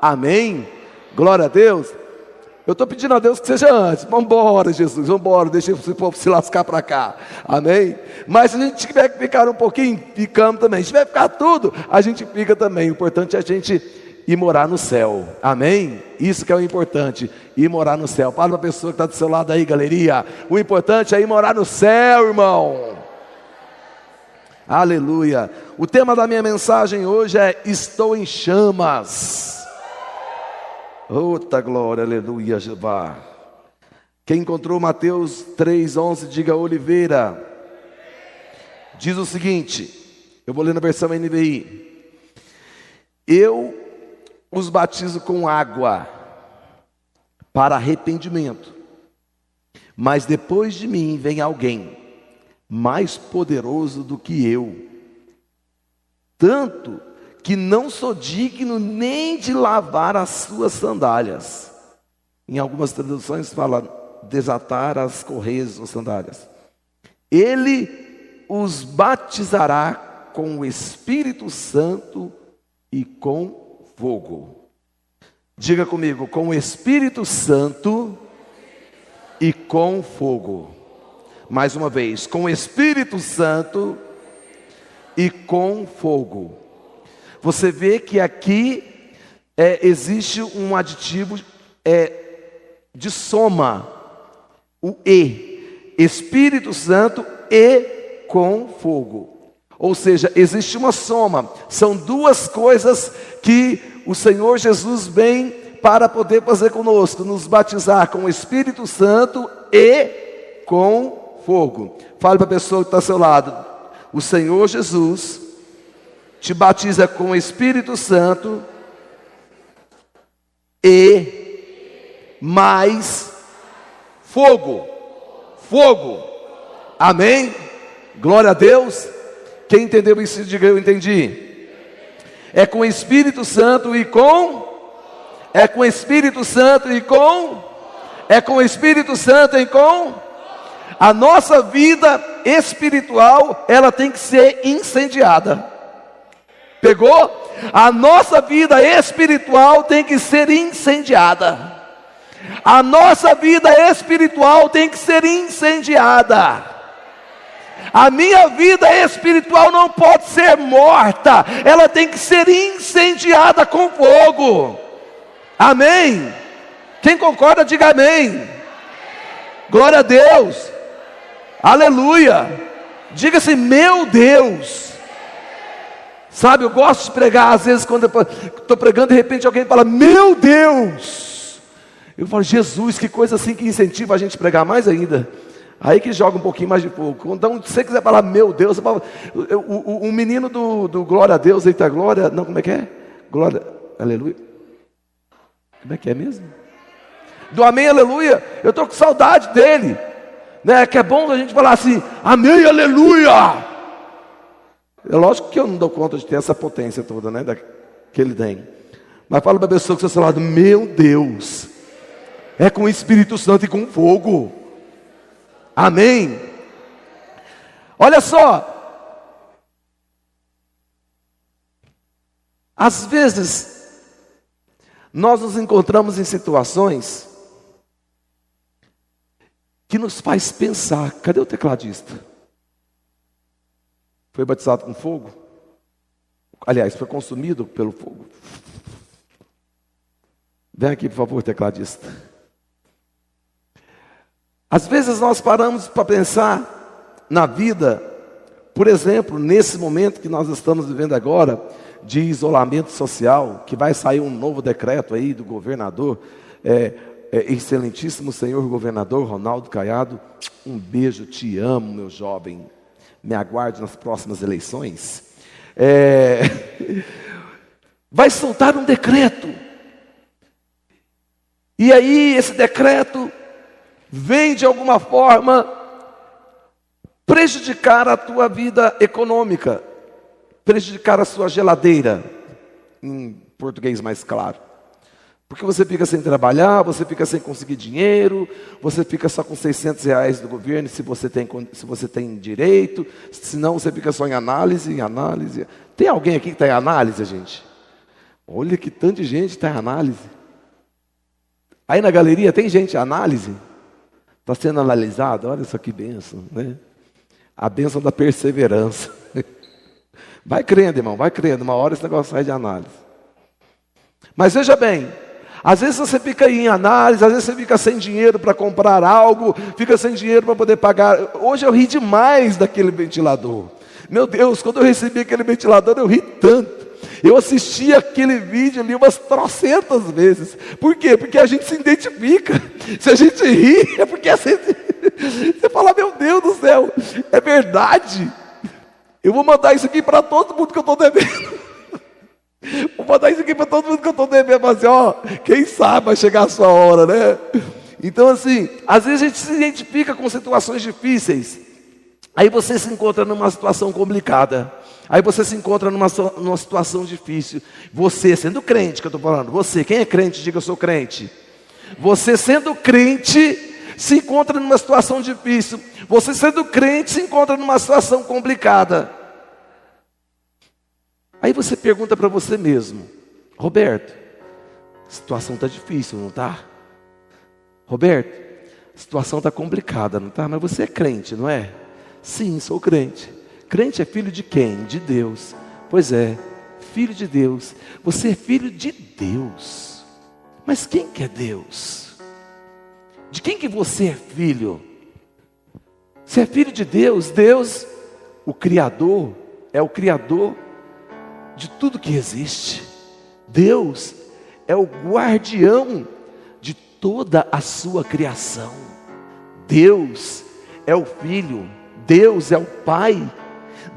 Amém? Glória a Deus. Eu estou pedindo a Deus que seja antes. Vamos embora, Jesus, vamos embora, deixa esse povo se lascar para cá. Amém? Mas se a gente tiver que ficar um pouquinho, ficamos também. Se tiver que ficar tudo, a gente fica também. O importante é a gente ir morar no céu. Amém? Isso que é o importante, ir morar no céu. Fala para a pessoa que está do seu lado aí, galeria. O importante é ir morar no céu, irmão. Aleluia. O tema da minha mensagem hoje é Estou em chamas. Outra glória, aleluia, Jeová. Quem encontrou Mateus 3,11, diga Oliveira. Diz o seguinte, eu vou ler na versão NVI. Eu os batizo com água para arrependimento, mas depois de mim vem alguém mais poderoso do que eu, tanto que não sou digno nem de lavar as suas sandálias. Em algumas traduções fala desatar as correias das sandálias. Ele os batizará com o Espírito Santo e com fogo. Diga comigo, com o Espírito Santo e com fogo. Mais uma vez, com o Espírito Santo e com fogo. Você vê que aqui é, existe um aditivo é, de soma, o E, Espírito Santo e com fogo. Ou seja, existe uma soma, são duas coisas que o Senhor Jesus vem para poder fazer conosco, nos batizar com o Espírito Santo e com fogo. Fale para a pessoa que está ao seu lado: o Senhor Jesus te batiza com o Espírito Santo e mais fogo. Fogo. Amém? Glória a Deus. Quem entendeu isso, diga eu entendi. É com o Espírito Santo e com é com o Espírito Santo e com é com o Espírito Santo e com a nossa vida espiritual, ela tem que ser incendiada. Pegou? A nossa vida espiritual tem que ser incendiada. A nossa vida espiritual tem que ser incendiada. A minha vida espiritual não pode ser morta, ela tem que ser incendiada com fogo. Amém? Quem concorda, diga amém. Glória a Deus. Aleluia. Diga assim: meu Deus. Sabe, eu gosto de pregar, às vezes, quando estou pregando, de repente alguém fala, meu Deus! Eu falo, Jesus, que coisa assim que incentiva a gente a pregar mais ainda. Aí que joga um pouquinho mais de fogo. Então, se você quiser falar, meu Deus, falo, o, o, o, menino do, do glória a Deus, eita glória, não, como é que é? Glória, aleluia. Como é que é mesmo? Do amém, aleluia. Eu estou com saudade dele. Né? Que é bom a gente falar assim, amém, aleluia. É lógico que eu não dou conta de ter essa potência toda, né? Da, que ele tem. Mas fala para a pessoa que está ao lado, meu Deus, é com o Espírito Santo e com fogo. Amém. Olha só. Às vezes, nós nos encontramos em situações que nos faz pensar, cadê o tecladista? Foi batizado com fogo? Aliás, foi consumido pelo fogo. Vem aqui, por favor, tecladista. Às vezes nós paramos para pensar na vida, por exemplo, nesse momento que nós estamos vivendo agora, de isolamento social, que vai sair um novo decreto aí do governador, é, é, excelentíssimo senhor governador Ronaldo Caiado, um beijo, te amo, meu jovem me aguarde nas próximas eleições, é, vai soltar um decreto. E aí esse decreto vem de alguma forma prejudicar a tua vida econômica, prejudicar a sua geladeira, em português mais claro. Porque você fica sem trabalhar, você fica sem conseguir dinheiro, você fica só com 600 reais do governo se você tem, se você tem direito, senão você fica só em análise, em análise. Tem alguém aqui que está em análise, gente? Olha que tanto de gente está em análise. Aí na galeria tem gente em análise? Está sendo analisado? Olha isso que benção, né? A benção da perseverança. Vai crendo, irmão, vai crendo. Uma hora esse negócio sai de análise. Mas veja bem, às vezes você fica em análise, às vezes você fica sem dinheiro para comprar algo, fica sem dinheiro para poder pagar. Hoje eu ri demais daquele ventilador. Meu Deus, quando eu recebi aquele ventilador, eu ri tanto. Eu assisti aquele vídeo ali umas trocentas vezes. Por quê? Porque a gente se identifica. Se a gente ri, é porque a gente... você fala, meu Deus do céu, é verdade. Eu vou mandar isso aqui para todo mundo que eu estou devendo. Vou mandar isso aqui para todo mundo que eu estou devendo. Assim, ó, quem sabe vai chegar a sua hora, né? Então, assim, às vezes a gente se identifica com situações difíceis. Aí você se encontra numa situação complicada. Aí você se encontra numa, numa situação difícil. Você, sendo crente, que eu estou falando, você, quem é crente, diga eu sou crente. Você sendo crente, se encontra numa situação difícil. Você sendo crente, se encontra numa situação complicada. Aí você pergunta para você mesmo, Roberto, a situação está difícil, não está? Roberto, a situação está complicada, não está? Mas você é crente, não é? Sim, sou crente. Crente é filho de quem? De Deus. Pois é, filho de Deus. Você é filho de Deus. Mas quem que é Deus? De quem que você é filho? Você é filho de Deus. Deus, o Criador, é o Criador de tudo que existe. Deus é o guardião de toda a sua criação. Deus é o Filho, Deus é o Pai,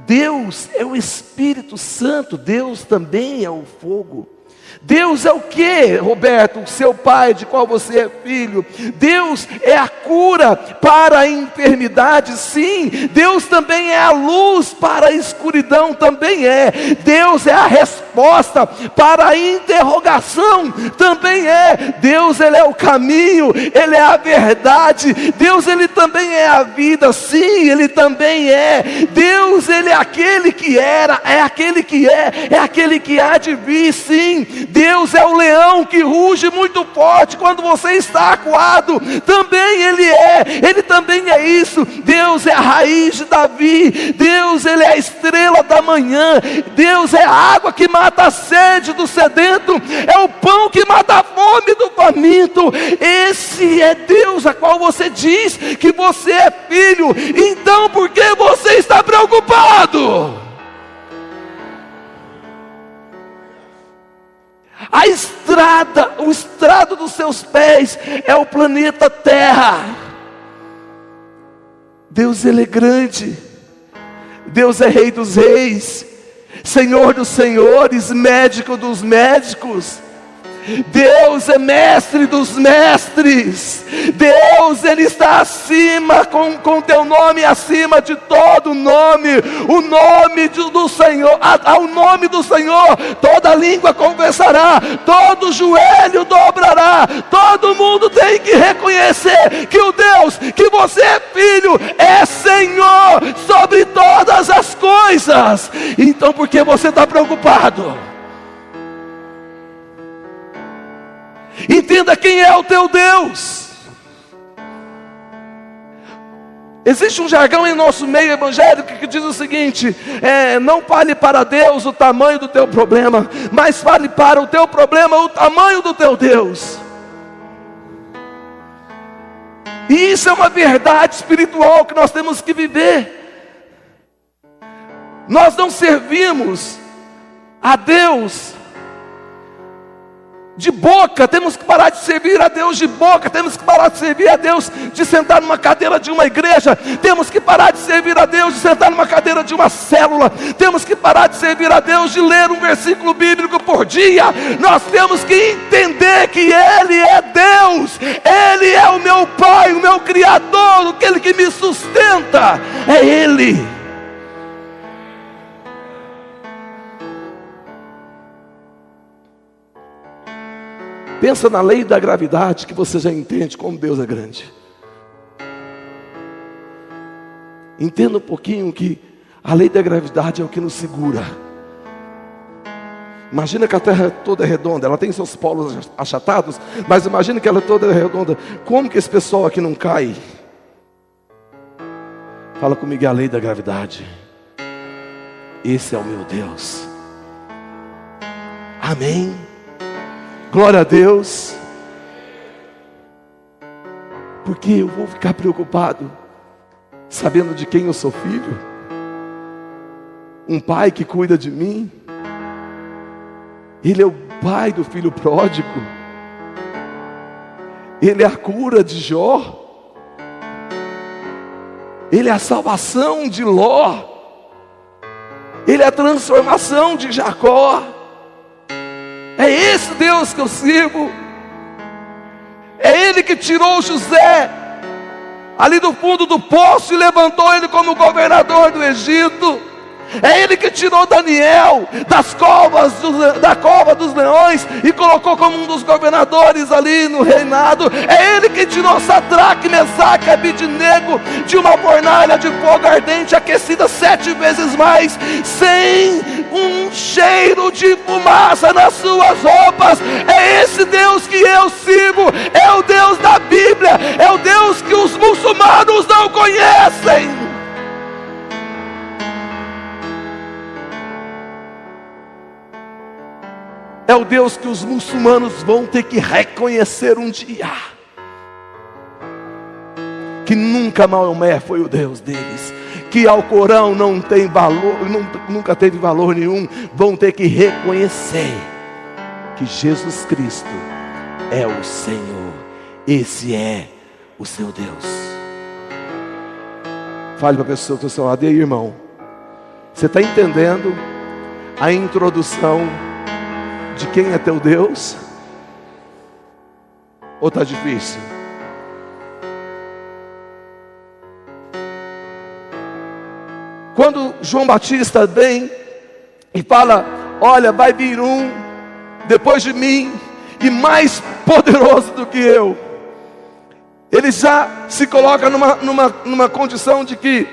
Deus é o Espírito Santo, Deus também é o fogo. Deus é o que, Roberto, seu pai, de qual você é filho? Deus é a cura para a enfermidade, sim. Deus também é a luz para a escuridão, também é. Deus é a resposta para a interrogação, também é. Deus, Ele é o caminho, Ele é a verdade. Deus, Ele também é a vida, sim, Ele também é. Deus, Ele é aquele que era, é aquele que é, é aquele que há de vir, sim. Deus é o leão que ruge muito forte quando você está acuado. Também Ele é, Ele também é isso. Deus é a raiz de Davi. Deus, Ele é a estrela da manhã. Deus é a água que mata a sede do sedento. É o pão que mata a fome do faminto. Esse é Deus a qual você diz que você é filho. Então, por que você está preocupado? A estrada, o estrado dos seus pés é o planeta Terra. Deus ele é grande. Deus é rei dos reis, Senhor dos senhores, médico dos médicos. Deus é mestre dos mestres. Deus, Ele está acima, com, com teu nome acima de todo nome. O nome de, do Senhor, ao nome do Senhor, toda língua confessará, todo joelho dobrará. Todo mundo tem que reconhecer que o Deus, que você é filho, é Senhor sobre todas as coisas. Então, por que você está preocupado? Entenda quem é o teu Deus. Existe um jargão em nosso meio evangélico que diz o seguinte: é, não fale para Deus o tamanho do teu problema, mas fale para o teu problema o tamanho do teu Deus. E isso é uma verdade espiritual que nós temos que viver. Nós não servimos a Deus de boca, temos que parar de servir a Deus de boca, temos que parar de servir a Deus de sentar numa cadeira de uma igreja, temos que parar de servir a Deus de sentar numa cadeira de uma célula, temos que parar de servir a Deus de ler um versículo bíblico por dia, nós temos que entender que Ele é Deus, Ele é o meu Pai, o meu Criador, aquele que me sustenta, é Ele. Pensa na lei da gravidade que você já entende como Deus é grande. Entenda um pouquinho que a lei da gravidade é o que nos segura. Imagina que a Terra toda é redonda, ela tem seus polos achatados, mas imagina que ela toda é redonda. Como que esse pessoal aqui não cai? Fala comigo é a lei da gravidade. Esse é o meu Deus. Amém. Glória a Deus. Porque eu vou ficar preocupado sabendo de quem eu sou filho? Um pai que cuida de mim. Ele é o pai do filho pródigo. Ele é a cura de Jó. Ele é a salvação de Ló. Ele é a transformação de Jacó. É esse Deus que eu sirvo. É Ele que tirou José ali do fundo do poço e levantou ele como governador do Egito. É ele que tirou Daniel das covas do, da cova dos leões e colocou como um dos governadores ali no reinado. É ele que tirou Sadraque, Mesaque Abidinego de uma fornalha de fogo ardente aquecida sete vezes mais, sem um cheiro de fumaça nas suas roupas. É esse Deus que eu sirvo, é o Deus da Bíblia, é o Deus que os muçulmanos não conhecem. é o Deus que os muçulmanos vão ter que reconhecer um dia. Que nunca Maomé foi o Deus deles, que Alcorão não tem valor, nunca teve valor nenhum, vão ter que reconhecer que Jesus Cristo é o Senhor, esse é o seu Deus. Fale para a pessoa que está ao lado, irmão, você está entendendo a introdução de quem é teu Deus? Ou está difícil? Quando João Batista vem e fala: Olha, vai vir um depois de mim e mais poderoso do que eu. Ele já se coloca numa, numa, numa condição de que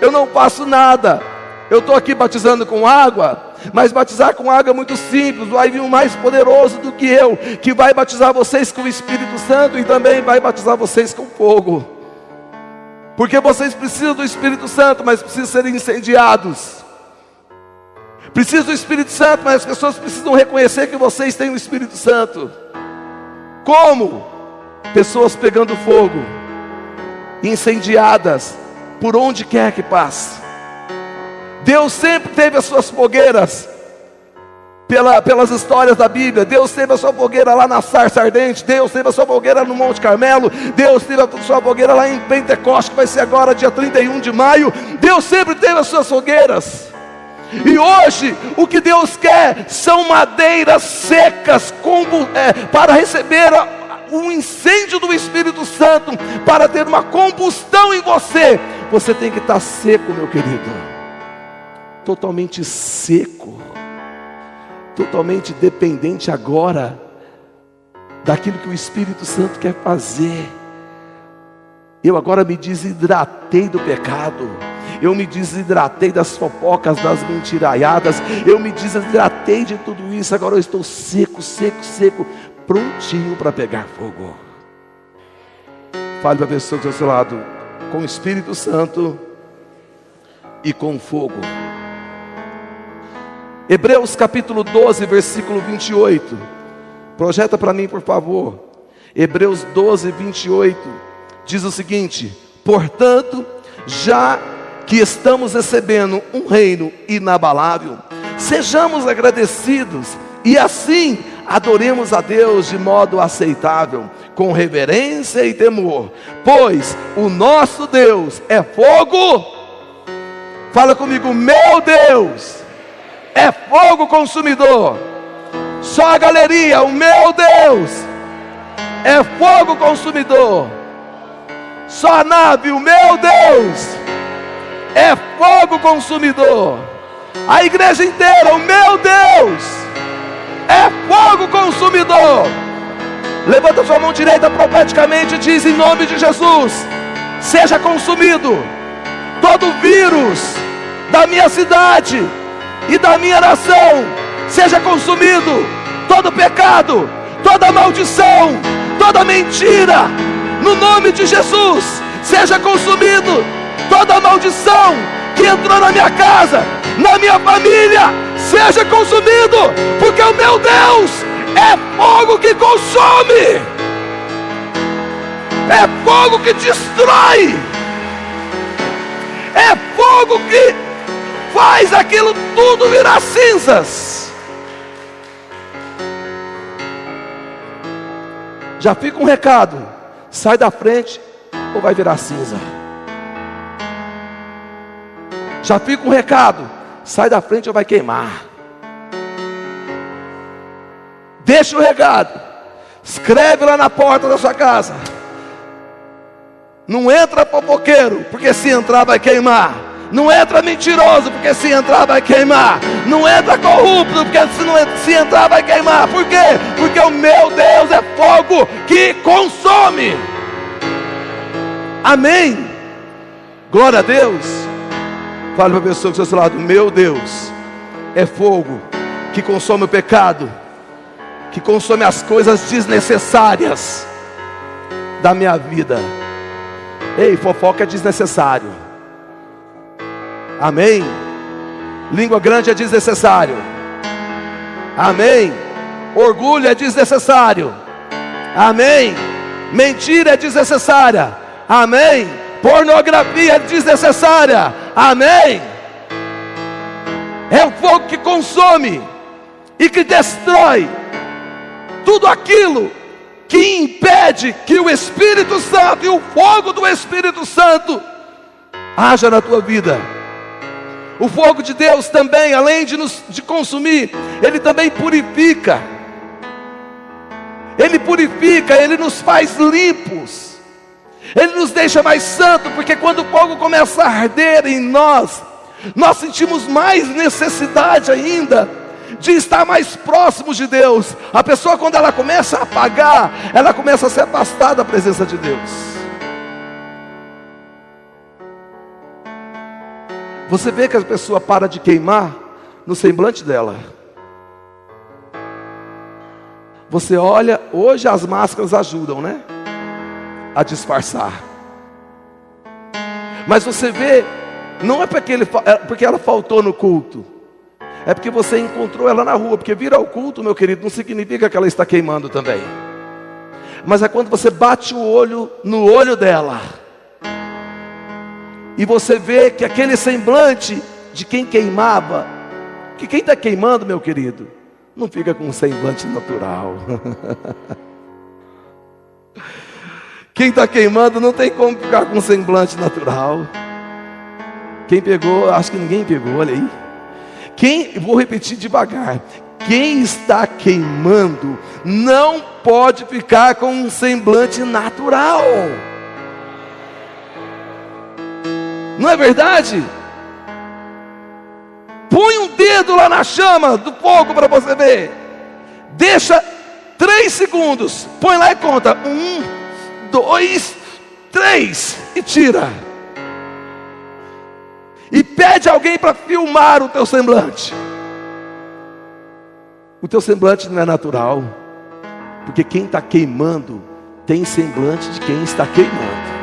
eu não faço nada, eu estou aqui batizando com água, mas batizar com água é muito simples. Vai vir um mais poderoso do que eu, que vai batizar vocês com o Espírito Santo e também vai batizar vocês com fogo. Porque vocês precisam do Espírito Santo, mas precisam ser incendiados. Precisam do Espírito Santo, mas as pessoas precisam reconhecer que vocês têm o Espírito Santo. Como? Pessoas pegando fogo, incendiadas, por onde quer que passe. Deus sempre teve as suas fogueiras. Pela, pelas histórias da Bíblia, Deus teve a sua fogueira lá na sarça ardente, Deus teve a sua fogueira no Monte Carmelo, Deus teve a sua fogueira lá em Pentecoste, que vai ser agora dia 31 de maio. Deus sempre teve as suas fogueiras. E hoje o que Deus quer são madeiras secas é, para receber o incêndio do Espírito Santo, para ter uma combustão em você. Você tem que estar seco, meu querido totalmente seco, totalmente dependente agora daquilo que o Espírito Santo quer fazer. Eu agora me desidratei do pecado. Eu me desidratei das fofocas, das mentiraiadas. Eu me desidratei de tudo isso. Agora eu estou seco, seco, seco, prontinho para pegar fogo. Fale para a pessoa ao seu lado, com o Espírito Santo e com fogo. Hebreus capítulo 12, versículo 28. Projeta para mim, por favor. Hebreus 12, 28. Diz o seguinte: Portanto, já que estamos recebendo um reino inabalável, sejamos agradecidos e assim adoremos a Deus de modo aceitável, com reverência e temor, pois o nosso Deus é fogo. Fala comigo, meu Deus é fogo consumidor. Só a galeria, o meu Deus, é fogo consumidor. Só a nave, o meu Deus, é fogo consumidor. A igreja inteira, o meu Deus, é fogo consumidor. Levanta sua mão direita profeticamente e diz: Em nome de Jesus, seja consumido todo vírus da minha cidade e da minha nação seja consumido. Todo pecado, toda maldição, toda mentira, no nome de Jesus, seja consumido. Toda maldição que entrou na minha casa, na minha família, seja consumido, porque o meu Deus é fogo que consome, é fogo que destrói, é fogo que faz aquilo tudo virar cinzas. Já fica um recado: sai da frente ou vai virar cinza. Já fica um recado: sai da frente ou vai queimar. Deixa o recado, escreve lá na porta da sua casa. Não entra fofoqueiro, porque se entrar vai queimar. Não entra mentiroso, porque se entrar vai queimar. Não entra corrupto, porque se, não, se entrar vai queimar. Por quê? Porque o meu Deus é fogo que consome. Amém. Glória a Deus. Fale para a pessoa que está seu lado: Meu Deus é fogo que consome o pecado, que consome as coisas desnecessárias da minha vida. Ei, fofoca é desnecessário. Amém. Língua grande é desnecessário. Amém. Orgulho é desnecessário. Amém. Mentira é desnecessária. Amém. Pornografia é desnecessária. Amém. É o fogo que consome e que destrói tudo aquilo que impede que o Espírito Santo e o fogo do Espírito Santo haja na tua vida. O fogo de Deus também, além de nos de consumir, ele também purifica. Ele purifica, ele nos faz limpos. Ele nos deixa mais santo, porque quando o fogo começa a arder em nós, nós sentimos mais necessidade ainda de estar mais próximos de Deus. A pessoa, quando ela começa a apagar, ela começa a se afastar da presença de Deus. Você vê que a pessoa para de queimar no semblante dela. Você olha, hoje as máscaras ajudam, né? A disfarçar. Mas você vê, não é porque, ele, é porque ela faltou no culto é porque você encontrou ela na rua. Porque vir ao culto, meu querido, não significa que ela está queimando também. Mas é quando você bate o olho no olho dela. E você vê que aquele semblante de quem queimava, que quem está queimando, meu querido, não fica com um semblante natural. quem está queimando não tem como ficar com um semblante natural. Quem pegou, acho que ninguém pegou, olha aí. Quem, vou repetir devagar. Quem está queimando não pode ficar com um semblante natural. Não é verdade? Põe um dedo lá na chama do fogo para você ver. Deixa três segundos. Põe lá e conta. Um, dois, três. E tira e pede alguém para filmar o teu semblante. O teu semblante não é natural, porque quem está queimando tem semblante de quem está queimando.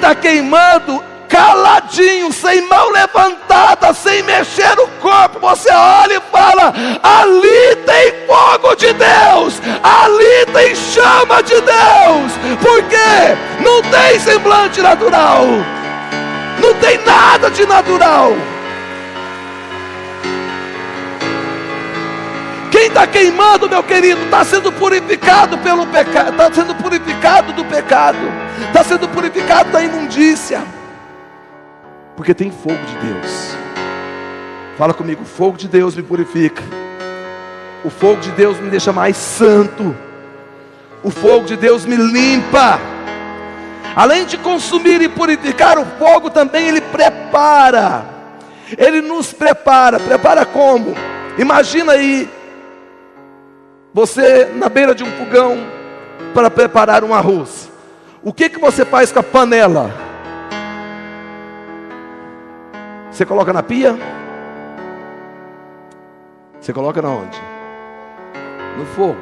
Está queimando caladinho, sem mão levantada, sem mexer o corpo, você olha e fala: ali tem fogo de Deus, ali tem chama de Deus, porque não tem semblante natural, não tem nada de natural. Quem está queimando, meu querido, está sendo purificado pelo pecado, está sendo purificado do pecado, está sendo purificado da imundícia. Porque tem fogo de Deus. Fala comigo, o fogo de Deus me purifica. O fogo de Deus me deixa mais santo. O fogo de Deus me limpa. Além de consumir e purificar, o fogo também ele prepara. Ele nos prepara. Prepara como? Imagina aí você na beira de um fogão para preparar um arroz. O que que você faz com a panela? Você coloca na pia? Você coloca na onde? No fogo.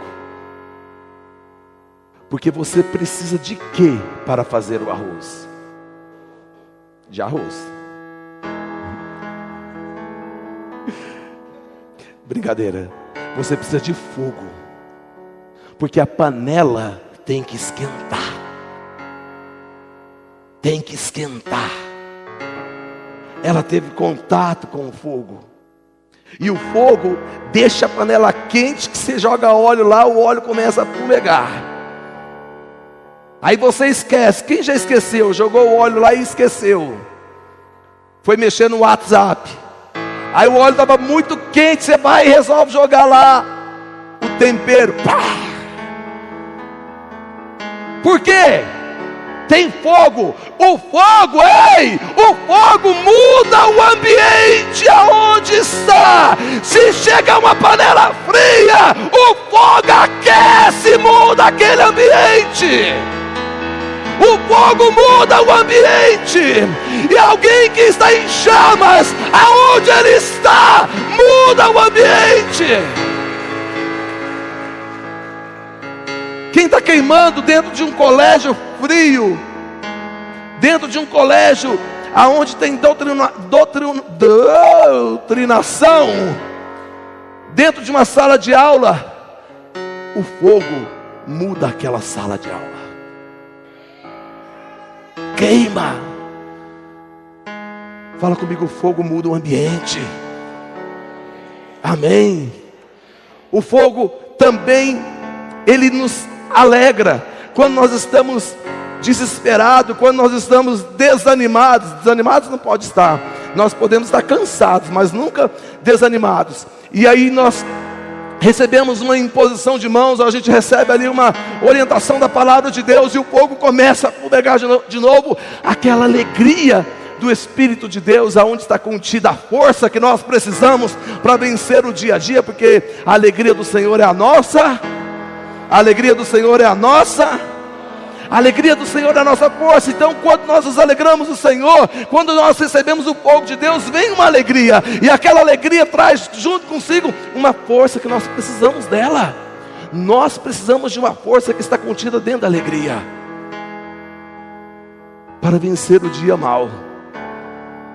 Porque você precisa de quê para fazer o arroz? De arroz. Brincadeira. Você precisa de fogo. Porque a panela tem que esquentar. Tem que esquentar. Ela teve contato com o fogo. E o fogo deixa a panela quente que você joga óleo lá, o óleo começa a fumegar. Aí você esquece. Quem já esqueceu? Jogou o óleo lá e esqueceu. Foi mexer no WhatsApp. Aí o óleo estava muito quente, você vai e resolve jogar lá o tempero. Pá! Por quê? Tem fogo. O fogo, ei! O fogo muda o ambiente aonde está. Se chega uma panela fria, o fogo aquece muda aquele ambiente. O fogo muda o ambiente. E alguém que está em chamas, aonde ele está, muda o ambiente. Quem está queimando dentro de um colégio frio, dentro de um colégio aonde tem doutrina, doutrina, doutrinação, dentro de uma sala de aula, o fogo muda aquela sala de aula queima. Fala comigo, o fogo muda o ambiente. Amém. O fogo também, ele nos alegra. Quando nós estamos desesperados, quando nós estamos desanimados, desanimados não pode estar. Nós podemos estar cansados, mas nunca desanimados. E aí nós recebemos uma imposição de mãos, a gente recebe ali uma orientação da palavra de Deus e o fogo começa a fumegar de novo, aquela alegria do Espírito de Deus, aonde está contida a força que nós precisamos para vencer o dia a dia, porque a alegria do Senhor é a nossa, a alegria do Senhor é a nossa a alegria do Senhor é a nossa força. Então, quando nós nos alegramos no Senhor, quando nós recebemos o fogo de Deus, vem uma alegria. E aquela alegria traz junto consigo uma força que nós precisamos dela. Nós precisamos de uma força que está contida dentro da alegria. Para vencer o dia mal.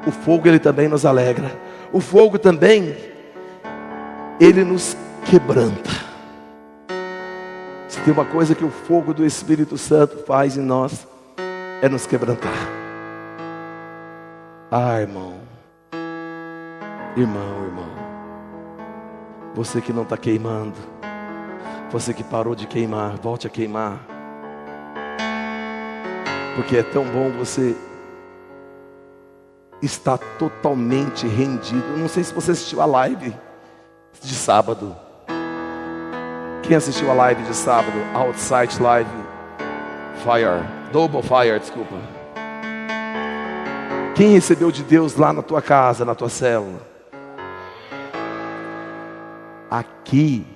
O fogo ele também nos alegra. O fogo também ele nos quebranta. Se tem uma coisa que o fogo do Espírito Santo faz em nós, é nos quebrantar. Ah, irmão, irmão, irmão, você que não está queimando, você que parou de queimar, volte a queimar, porque é tão bom você estar totalmente rendido. Não sei se você assistiu a live de sábado. Quem assistiu a live de sábado? Outside Live Fire. Double Fire, desculpa. Quem recebeu de Deus lá na tua casa, na tua célula? Aqui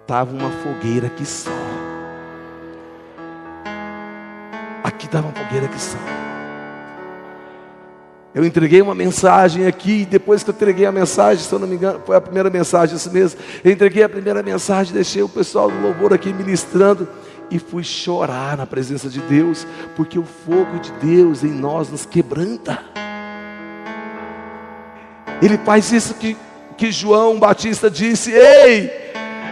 estava uma fogueira que só. Aqui estava uma fogueira que só. Eu entreguei uma mensagem aqui, e depois que eu entreguei a mensagem, se eu não me engano, foi a primeira mensagem, isso mesmo. Eu entreguei a primeira mensagem, deixei o pessoal do louvor aqui ministrando e fui chorar na presença de Deus, porque o fogo de Deus em nós nos quebranta. Ele faz isso que, que João Batista disse: Ei,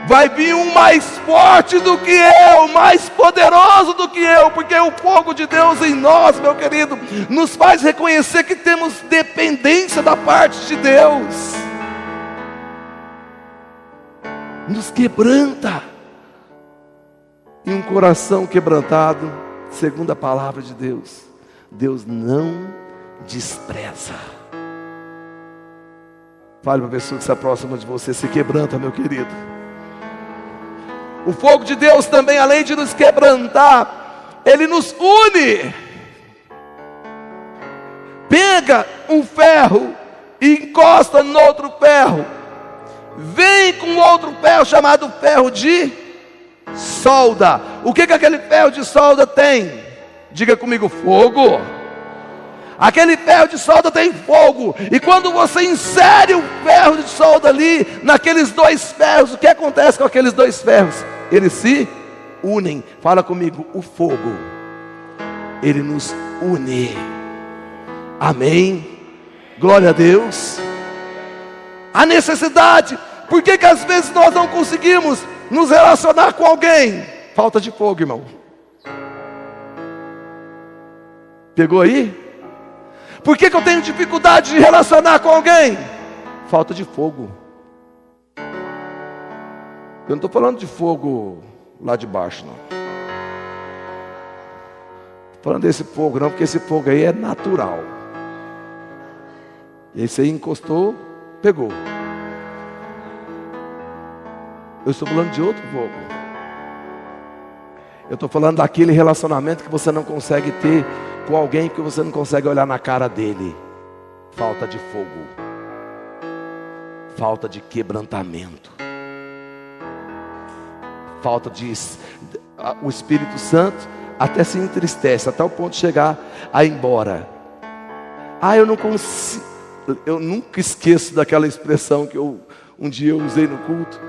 vai vir um mais forte do que eu, mais poderoso do que eu, porque o fogo de Deus em nós, meu querido, nos faz reconhecer que temos dependência da parte de Deus, nos quebranta, e um coração quebrantado, segundo a palavra de Deus, Deus não despreza. Fale para a pessoa que está próxima de você, se quebranta, meu querido. O fogo de Deus também, além de nos quebrantar, ele nos une. Pega um ferro e encosta no outro ferro. Vem com outro ferro chamado ferro de solda. O que, que aquele ferro de solda tem? Diga comigo: fogo. Aquele ferro de solda tem fogo. E quando você insere o ferro de solda ali, naqueles dois ferros, o que acontece com aqueles dois ferros? Eles se unem. Fala comigo, o fogo. Ele nos une. Amém. Glória a Deus. A necessidade. Por que, que às vezes nós não conseguimos nos relacionar com alguém? Falta de fogo, irmão. Pegou aí? Por que, que eu tenho dificuldade de relacionar com alguém? Falta de fogo. Eu não estou falando de fogo lá de baixo, não. Estou falando desse fogo, não, porque esse fogo aí é natural. Esse aí encostou, pegou. Eu estou falando de outro fogo. Eu estou falando daquele relacionamento que você não consegue ter com alguém que você não consegue olhar na cara dele. Falta de fogo, falta de quebrantamento, falta de. O Espírito Santo até se entristece, até o ponto de chegar a ir embora. Ah, eu não consigo. Eu nunca esqueço daquela expressão que eu um dia eu usei no culto.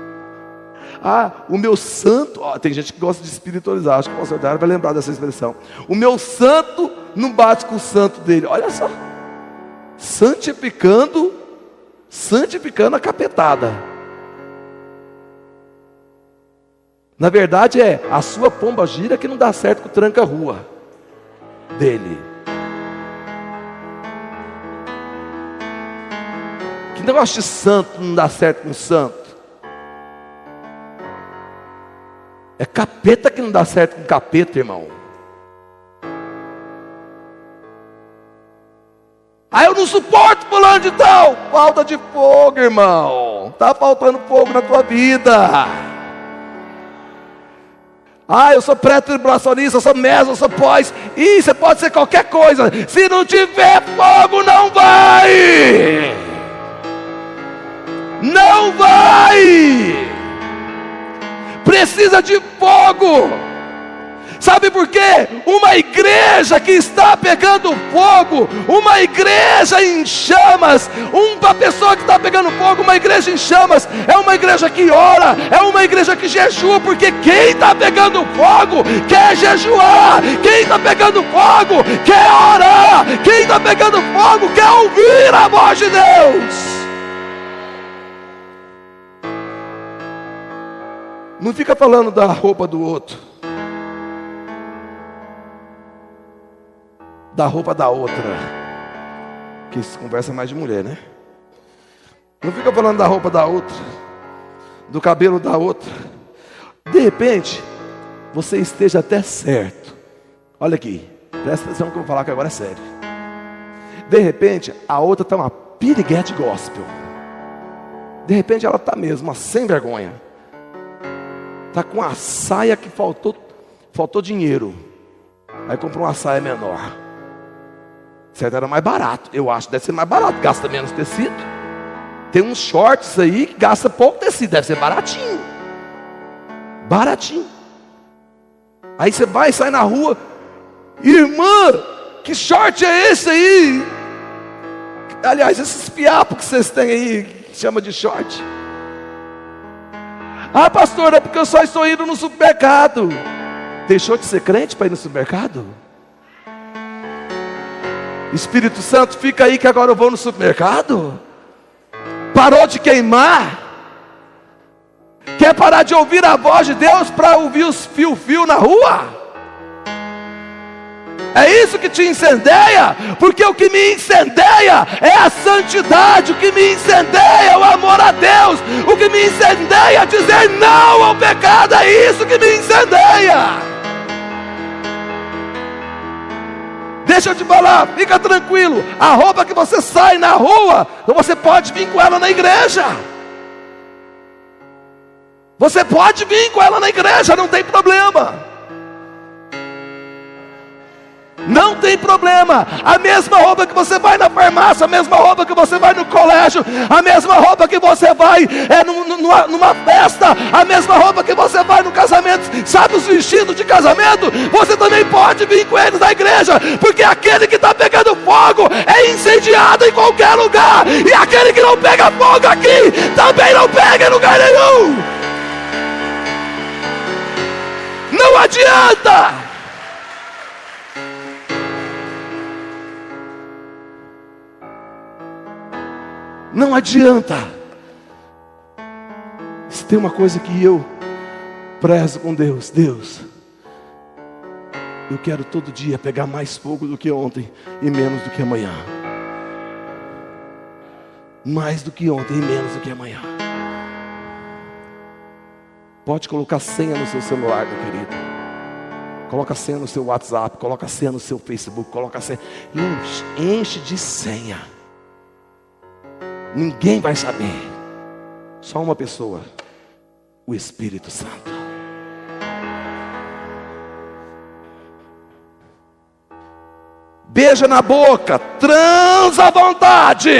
Ah, o meu santo, tem gente que gosta de espiritualizar, acho que o pastor Dário vai lembrar dessa expressão. O meu santo não bate com o santo dele. Olha só. Santificando, santificando a capetada. Na verdade é a sua pomba gira que não dá certo com o tranca-rua dele. Que negócio de santo não dá certo com santo? É capeta que não dá certo com capeta, irmão. Ah, eu não suporto fulano de tal. Falta de fogo, irmão. Tá faltando fogo na tua vida. Ah, eu sou pré-tribulacionista, eu sou meso, eu sou pós. Ih, você pode ser qualquer coisa. Se não tiver fogo, não vai. Não vai precisa de fogo. Sabe por quê? Uma igreja que está pegando fogo, uma igreja em chamas, uma pessoa que está pegando fogo, uma igreja em chamas, é uma igreja que ora, é uma igreja que jejua, porque quem está pegando fogo quer jejuar, quem está pegando fogo quer orar, quem está pegando fogo quer ouvir a voz de Deus. Não fica falando da roupa do outro. Da roupa da outra. Que se conversa mais de mulher, né? Não fica falando da roupa da outra. Do cabelo da outra. De repente, você esteja até certo. Olha aqui. Presta atenção que eu vou falar que agora é sério. De repente, a outra está uma piriguete gospel. De repente ela está mesmo, uma sem vergonha. Está com a saia que faltou, faltou dinheiro. Aí comprou uma saia menor. Certo, era mais barato. Eu acho deve ser mais barato, gasta menos tecido. Tem uns shorts aí que gasta pouco tecido, deve ser baratinho. Baratinho. Aí você vai sai na rua, irmã, que short é esse aí? Aliás, esses piapos que vocês têm aí, que chama de short. Ah, pastor, é porque eu só estou indo no supermercado. Deixou de ser crente para ir no supermercado? Espírito Santo, fica aí que agora eu vou no supermercado. Parou de queimar? Quer parar de ouvir a voz de Deus para ouvir os fio-fio na rua? É isso que te incendeia, porque o que me incendeia é a santidade, o que me incendeia é o amor a Deus, o que me incendeia é dizer não ao pecado, é isso que me incendeia. Deixa eu te falar, fica tranquilo. A roupa que você sai na rua, você pode vir com ela na igreja. Você pode vir com ela na igreja, não tem problema. Não tem problema. A mesma roupa que você vai na farmácia, a mesma roupa que você vai no colégio, a mesma roupa que você vai é, numa, numa festa, a mesma roupa que você vai no casamento, sabe os vestidos de casamento, você também pode vir com eles na igreja, porque aquele que está pegando fogo é incendiado em qualquer lugar, e aquele que não pega fogo aqui também não pega em lugar nenhum. Não adianta. Não adianta. Se tem uma coisa que eu prezo com Deus, Deus, eu quero todo dia pegar mais fogo do que ontem e menos do que amanhã. Mais do que ontem e menos do que amanhã. Pode colocar senha no seu celular, meu querido. Coloca senha no seu WhatsApp, coloca senha no seu Facebook, coloca senha. Enche, enche de senha. Ninguém vai saber. Só uma pessoa, o Espírito Santo. Beija na boca, transa à vontade.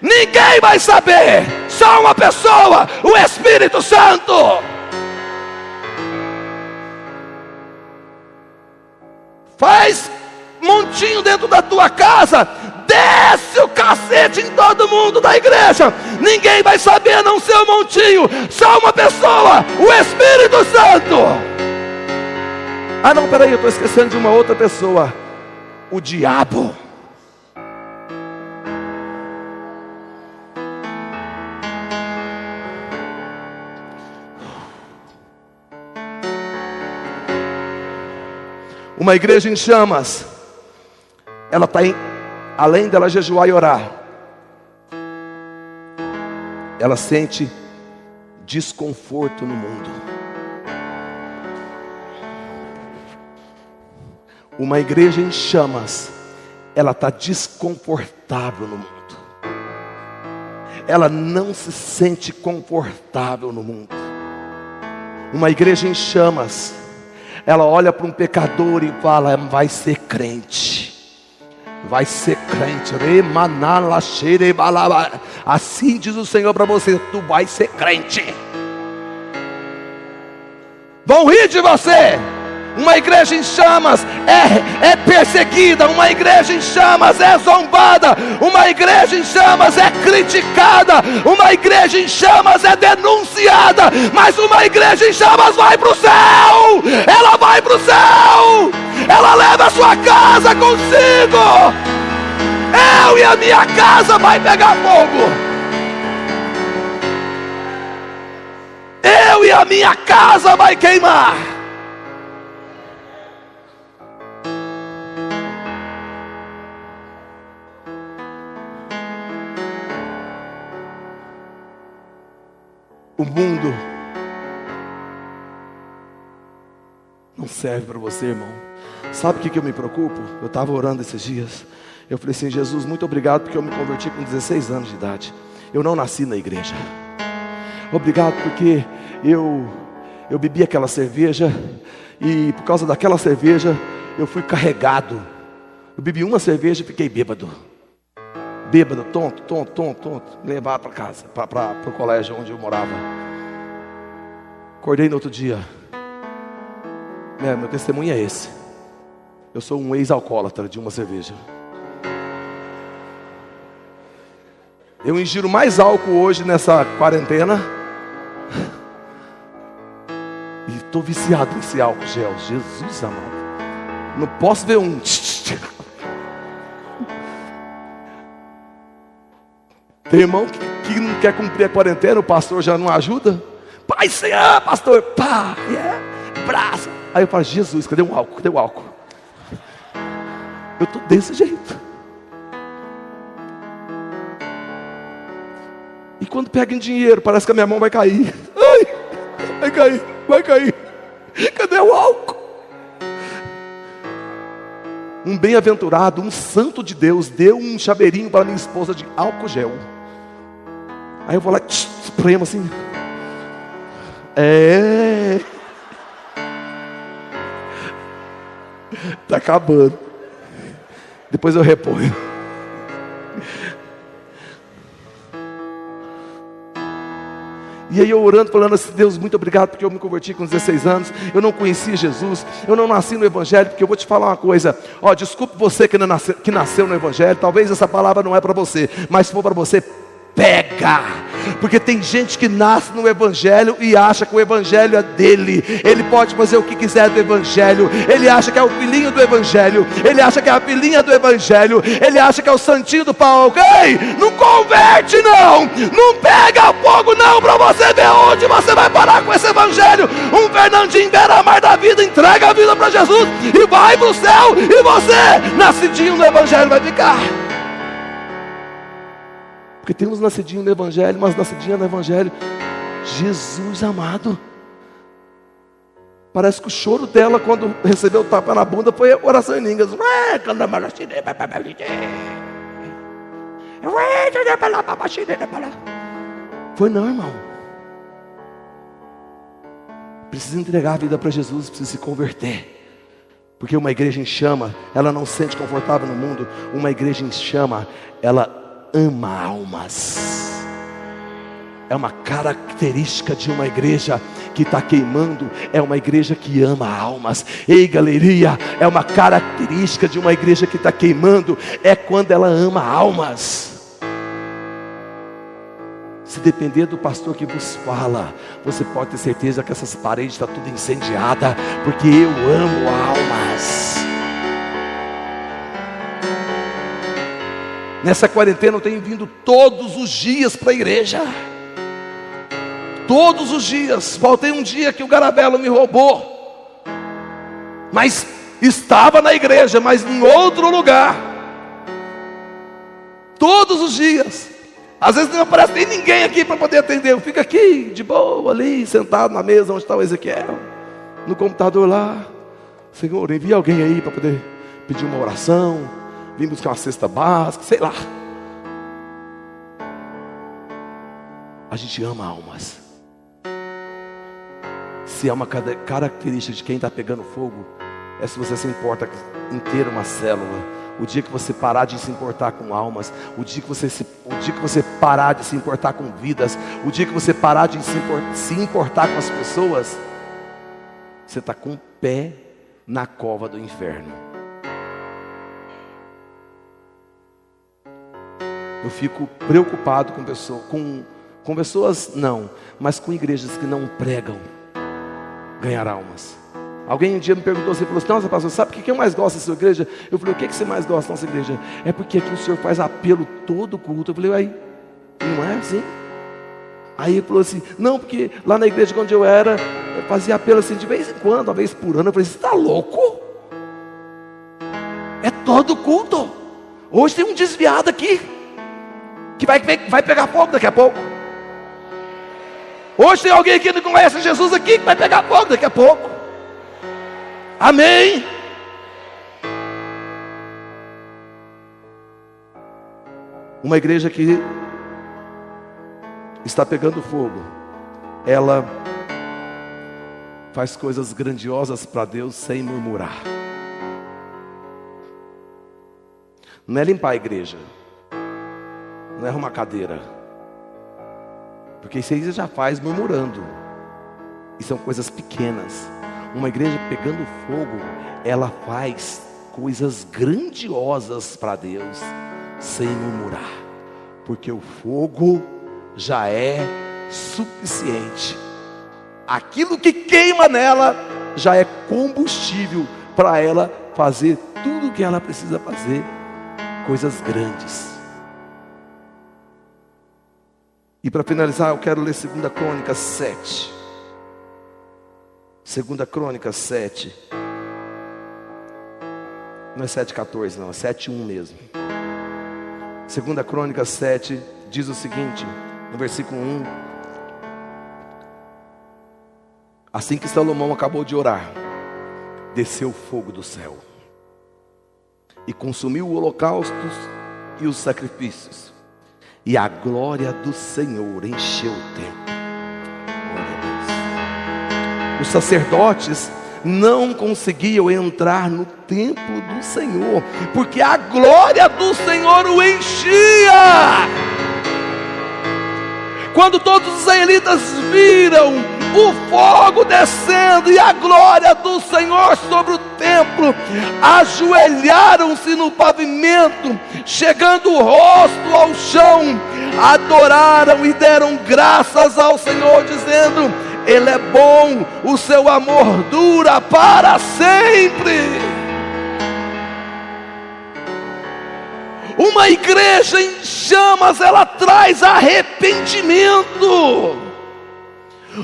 Ninguém vai saber. Só uma pessoa, o Espírito Santo. Faz montinho dentro da tua casa, desce o cacete em todo mundo da igreja. Ninguém vai saber, não ser o montinho, só uma pessoa, o Espírito Santo. Ah, não, peraí, eu estou esquecendo de uma outra pessoa, o diabo. Uma igreja em chamas, ela está em além dela jejuar e orar, ela sente desconforto no mundo. Uma igreja em chamas, ela está desconfortável no mundo. Ela não se sente confortável no mundo. Uma igreja em chamas, ela olha para um pecador e fala: vai ser crente vai ser crente. Assim diz o Senhor para você: tu vai ser crente. Vão rir de você. Uma igreja em chamas é, é perseguida, uma igreja em chamas é zombada, uma igreja em chamas é criticada, uma igreja em chamas é denunciada, mas uma igreja em chamas vai para o céu, ela vai para o céu, ela leva a sua casa consigo. Eu e a minha casa vai pegar fogo. Eu e a minha casa vai queimar. O mundo não serve para você, irmão. Sabe o que, que eu me preocupo? Eu estava orando esses dias. Eu falei assim: Jesus, muito obrigado porque eu me converti com 16 anos de idade. Eu não nasci na igreja. Obrigado porque eu eu bebi aquela cerveja e por causa daquela cerveja eu fui carregado. Eu bebi uma cerveja e fiquei bêbado bêbado, tonto, tonto, tonto, tonto, levar para casa, para o colégio onde eu morava. Acordei no outro dia. É, meu testemunho é esse. Eu sou um ex-alcoólatra de uma cerveja. Eu ingiro mais álcool hoje nessa quarentena. E estou viciado nesse álcool gel. Jesus amado. Não posso ver um. Tem irmão que, que, não quer cumprir a quarentena, o pastor já não ajuda. Pai, Senhor, pastor, pá, yeah, braço. Aí eu falo, Jesus, cadê o álcool? Cadê o álcool? Eu estou desse jeito. E quando pega em dinheiro, parece que a minha mão vai cair. Ai, vai cair, vai cair. Cadê o álcool? Um bem-aventurado, um santo de Deus, deu um chaveirinho para minha esposa de álcool gel. Aí eu vou lá, espremo assim. É. Está acabando. Depois eu reponho. E aí eu orando, falando assim: Deus, muito obrigado porque eu me converti com 16 anos. Eu não conhecia Jesus, eu não nasci no Evangelho, porque eu vou te falar uma coisa. Ó, desculpe você que, nasceu, que nasceu no Evangelho, talvez essa palavra não é para você, mas se for para você, pega, porque tem gente que nasce no Evangelho e acha que o Evangelho é dele, ele pode fazer o que quiser do Evangelho, ele acha que é o filhinho do Evangelho, ele acha que é a filhinha do Evangelho, ele acha que é o santinho do pau. Ei, não converte, não, não pega fogo, não, para você ver onde você vai parar com esse Evangelho. Um Fernandinho beira-mar da vida, entrega a vida para Jesus e vai para o céu, e você, nascidinho no Evangelho, vai ficar. Porque temos nascidinho no Evangelho, mas nascidinha no Evangelho. Jesus amado. Parece que o choro dela quando recebeu o tapa na bunda foi oração em línguas. Foi não, irmão. Precisa entregar a vida para Jesus, precisa se converter. Porque uma igreja em chama, ela não se sente confortável no mundo. Uma igreja em chama, ela ama almas. É uma característica de uma igreja que está queimando, é uma igreja que ama almas. Ei, galeria, é uma característica de uma igreja que está queimando, é quando ela ama almas. Se depender do pastor que vos fala, você pode ter certeza que essas paredes estão tá tudo incendiadas, porque eu amo almas. Nessa quarentena eu tenho vindo todos os dias para a igreja. Todos os dias. Faltei um dia que o Garabelo me roubou. Mas estava na igreja, mas em outro lugar. Todos os dias. Às vezes não aparece nem ninguém aqui para poder atender. Eu fico aqui, de boa, ali, sentado na mesa onde está o Ezequiel. No computador lá. Senhor, envia alguém aí para poder pedir uma oração vim buscar uma cesta básica, sei lá. A gente ama almas. Se é uma característica de quem está pegando fogo, é se você se importa ter uma célula. O dia que você parar de se importar com almas, o dia que você, se, o dia que você parar de se importar com vidas, o dia que você parar de se, importar, se importar com as pessoas, você está com o pé na cova do inferno. Eu fico preocupado com pessoas, com, com pessoas não, mas com igrejas que não pregam ganhar almas. Alguém um dia me perguntou assim, falou assim, nossa pastor, sabe o que eu mais gosto da sua igreja? Eu falei, o que, você mais gosta da nossa igreja? É porque aqui o senhor faz apelo todo culto. Eu falei, aí, não é assim? Aí ele falou assim, não, porque lá na igreja onde eu era, eu fazia apelo assim de vez em quando, uma vez por ano. Eu falei, você está louco? É todo culto. Hoje tem um desviado aqui que vai, vai pegar fogo daqui a pouco. Hoje tem alguém aqui que não conhece Jesus aqui que vai pegar fogo daqui a pouco. Amém. Uma igreja que está pegando fogo, ela faz coisas grandiosas para Deus sem murmurar. Não é limpar a igreja não é uma cadeira. Porque isso aí já faz murmurando. E são coisas pequenas. Uma igreja pegando fogo, ela faz coisas grandiosas para Deus sem murmurar. Porque o fogo já é suficiente. Aquilo que queima nela já é combustível para ela fazer tudo o que ela precisa fazer, coisas grandes. E para finalizar, eu quero ler 2 Crônica 7. 2 Crônica 7. Não é 7,14, não, é 7,1 mesmo. 2 Crônica 7 diz o seguinte, no versículo 1. Assim que Salomão acabou de orar, desceu fogo do céu e consumiu holocaustos e os sacrifícios e a glória do Senhor encheu o templo. Os sacerdotes não conseguiam entrar no templo do Senhor, porque a glória do Senhor o enchia. quando todos os israelitas viram o fogo descendo e a glória do Senhor sobre o templo, ajoelharam-se no pavimento, chegando o rosto ao chão, adoraram e deram graças ao Senhor, dizendo: Ele é bom, o seu amor dura para sempre. Uma igreja em chamas, ela traz arrependimento.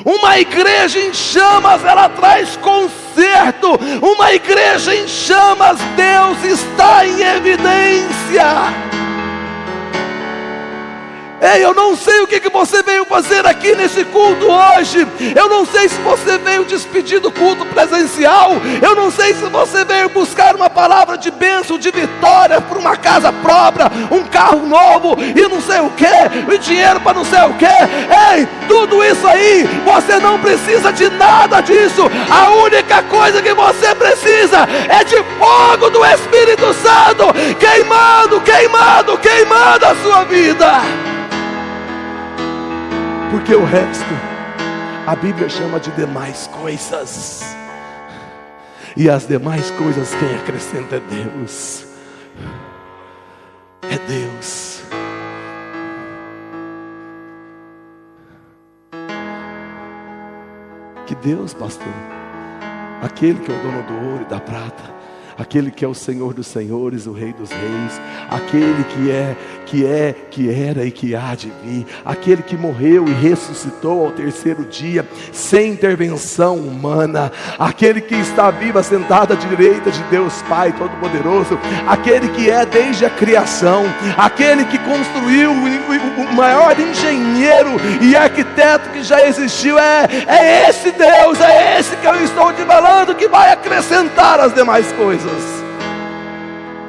Uma igreja em chamas, ela traz conserto. Uma igreja em chamas, Deus está em evidência. Ei, eu não sei o que, que você veio fazer aqui nesse culto hoje. Eu não sei se você veio despedir do culto presencial. Eu não sei se você veio buscar uma palavra de bênção, de vitória para uma casa própria, um carro novo e não sei o que, e dinheiro para não sei o que. Ei, tudo isso aí, você não precisa de nada disso. A única coisa que você precisa é de fogo do Espírito Santo queimando, queimando, queimando a sua vida porque o resto a Bíblia chama de demais coisas. E as demais coisas quem acrescenta é Deus. É Deus. Que Deus, pastor, aquele que é o dono do ouro e da prata, aquele que é o Senhor dos senhores, o Rei dos reis, aquele que é, que é, que era e que há de vir, aquele que morreu e ressuscitou ao terceiro dia, sem intervenção humana, aquele que está vivo, sentado à direita de Deus Pai Todo-Poderoso, aquele que é desde a criação, aquele que construiu o maior engenheiro e arquiteto que já existiu, é, é esse Deus, é esse que eu estou te falando que vai acrescentar as demais coisas coisas.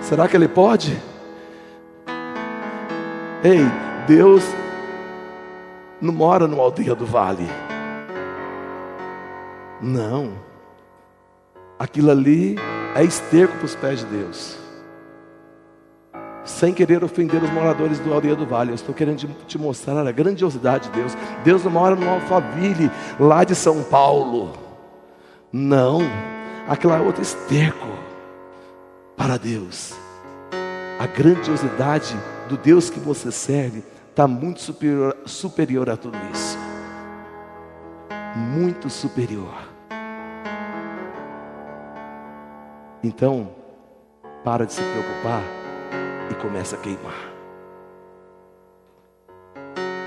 Será que Ele pode? Ei, Deus não mora no aldeia do vale. Não. Aquilo ali é esterco para os pés de Deus. Sem querer ofender os moradores do aldeia do vale, eu estou querendo te mostrar a grandiosidade de Deus. Deus não mora no Alphaville, lá de São Paulo. Não. Aquilo é outro esterco para Deus. A grandiosidade do Deus que você serve está muito superior, superior a tudo isso. Muito superior. Então, para de se preocupar e começa a queimar.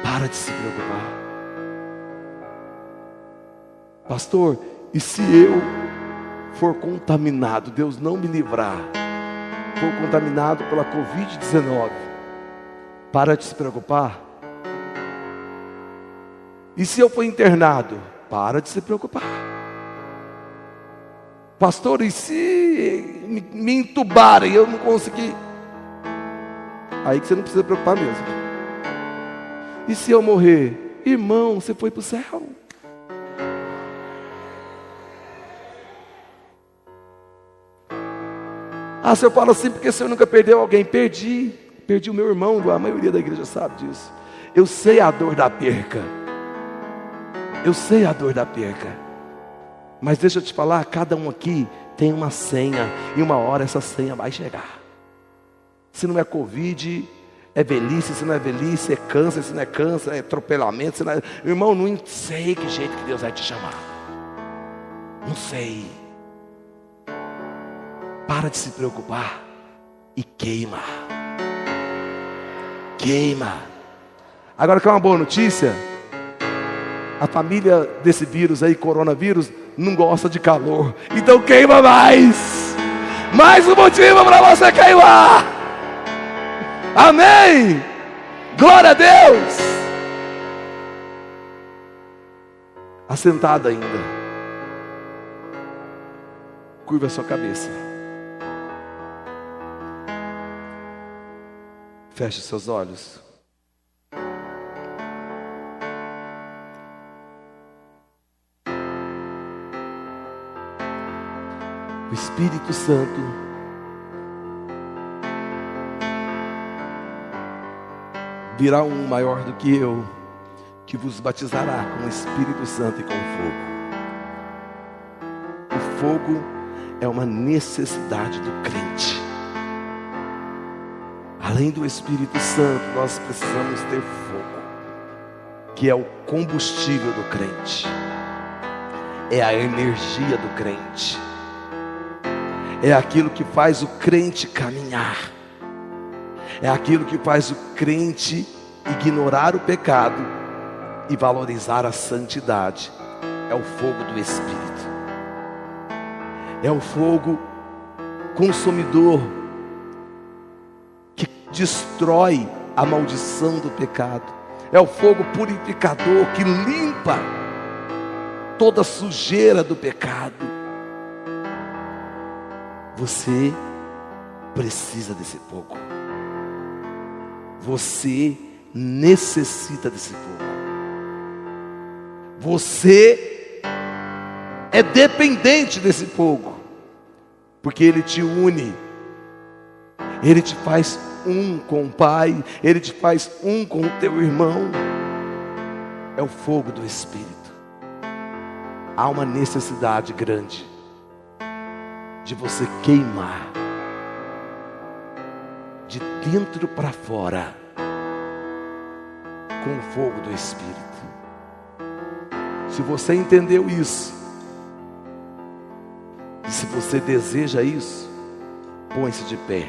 Para de se preocupar. Pastor, e se eu for contaminado, Deus não me livrar, for contaminado pela Covid-19, para de se preocupar. E se eu for internado, para de se preocupar. Pastor, e se me, me entubarem e eu não conseguir? Aí que você não precisa preocupar mesmo. E se eu morrer? Irmão, você foi para o céu. Ah, se eu falo assim porque o senhor nunca perdeu alguém, perdi, perdi o meu irmão, a maioria da igreja sabe disso. Eu sei a dor da perca. Eu sei a dor da perca. Mas deixa eu te falar, cada um aqui tem uma senha, e uma hora essa senha vai chegar. Se não é Covid, é velhice, se não é velhice, é câncer, se não é câncer, é atropelamento, se não é... Irmão, não sei que jeito que Deus vai te chamar. Não sei. Para de se preocupar e queima. Queima. Agora quer uma boa notícia? A família desse vírus aí, coronavírus, não gosta de calor. Então queima mais. Mais um motivo para você queimar. Amém. Glória a Deus. Assentado ainda. Curva a sua cabeça. Feche seus olhos. O Espírito Santo virá um maior do que eu que vos batizará com o Espírito Santo e com fogo. O fogo é uma necessidade do crente. Além do Espírito Santo, nós precisamos ter fogo, que é o combustível do crente, é a energia do crente, é aquilo que faz o crente caminhar, é aquilo que faz o crente ignorar o pecado e valorizar a santidade. É o fogo do Espírito, é o fogo consumidor destrói a maldição do pecado, é o fogo purificador que limpa toda a sujeira do pecado. Você precisa desse fogo. Você necessita desse fogo. Você é dependente desse fogo, porque ele te une, ele te faz um com o Pai, ele te faz um com o teu irmão. É o fogo do Espírito. Há uma necessidade grande de você queimar de dentro para fora com o fogo do Espírito. Se você entendeu isso, e se você deseja isso, põe-se de pé,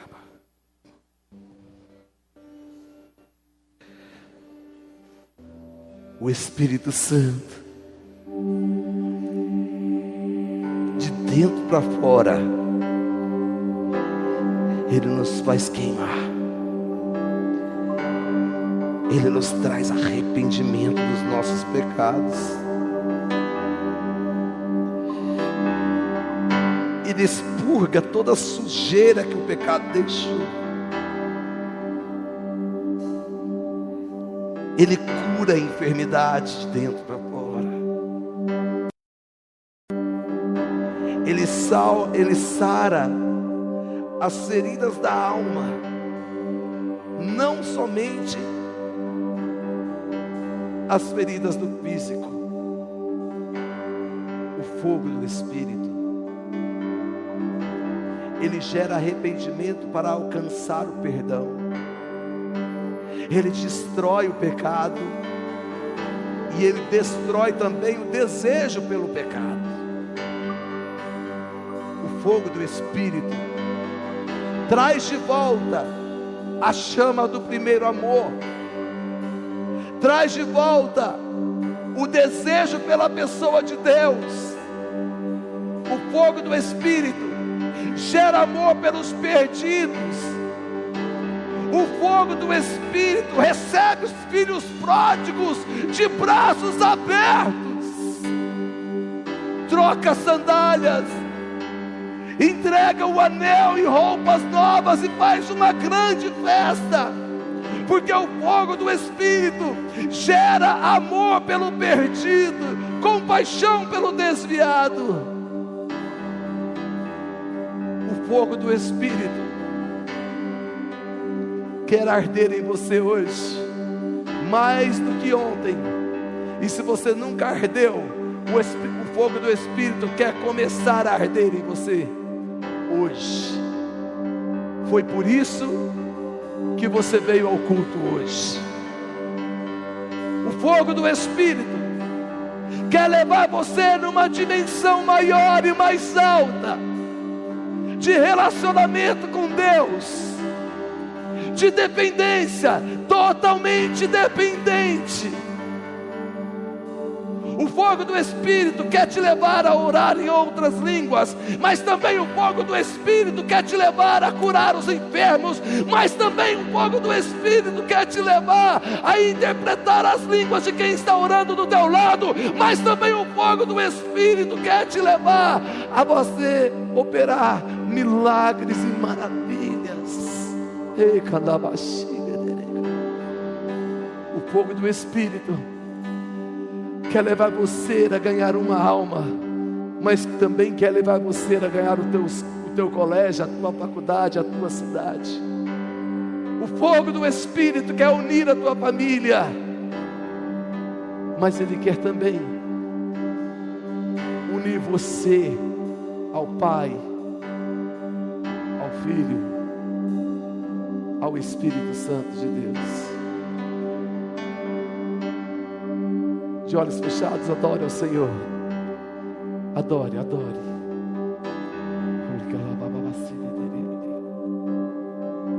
O Espírito Santo, de dentro para fora, Ele nos faz queimar, Ele nos traz arrependimento dos nossos pecados. Ele expurga toda a sujeira que o pecado deixou. Ele cura a enfermidade de dentro para fora. Ele, sal, ele sara as feridas da alma, não somente as feridas do físico, o fogo do Espírito ele gera arrependimento para alcançar o perdão. Ele destrói o pecado e ele destrói também o desejo pelo pecado. O fogo do Espírito traz de volta a chama do primeiro amor, traz de volta o desejo pela pessoa de Deus. O fogo do Espírito gera amor pelos perdidos. O fogo do Espírito recebe os filhos pródigos de braços abertos, troca sandálias, entrega o anel e roupas novas e faz uma grande festa, porque o fogo do Espírito gera amor pelo perdido, compaixão pelo desviado. Fogo do Espírito quer arder em você hoje, mais do que ontem. E se você nunca ardeu, o, o fogo do Espírito quer começar a arder em você hoje. Foi por isso que você veio ao culto hoje. O fogo do Espírito quer levar você numa dimensão maior e mais alta de relacionamento com Deus, de dependência, totalmente dependente. O fogo do Espírito quer te levar a orar em outras línguas, mas também o fogo do Espírito quer te levar a curar os enfermos, mas também o fogo do Espírito quer te levar a interpretar as línguas de quem está orando do teu lado, mas também o fogo do Espírito quer te levar a você operar milagres e maravilhas. O fogo do Espírito quer levar você a ganhar uma alma, mas também quer levar você a ganhar o teu, o teu colégio, a tua faculdade, a tua cidade. O fogo do Espírito quer unir a tua família, mas Ele quer também unir você ao Pai, ao Filho, ao Espírito Santo de Deus. de olhos fechados, adore ao Senhor. Adore, adore.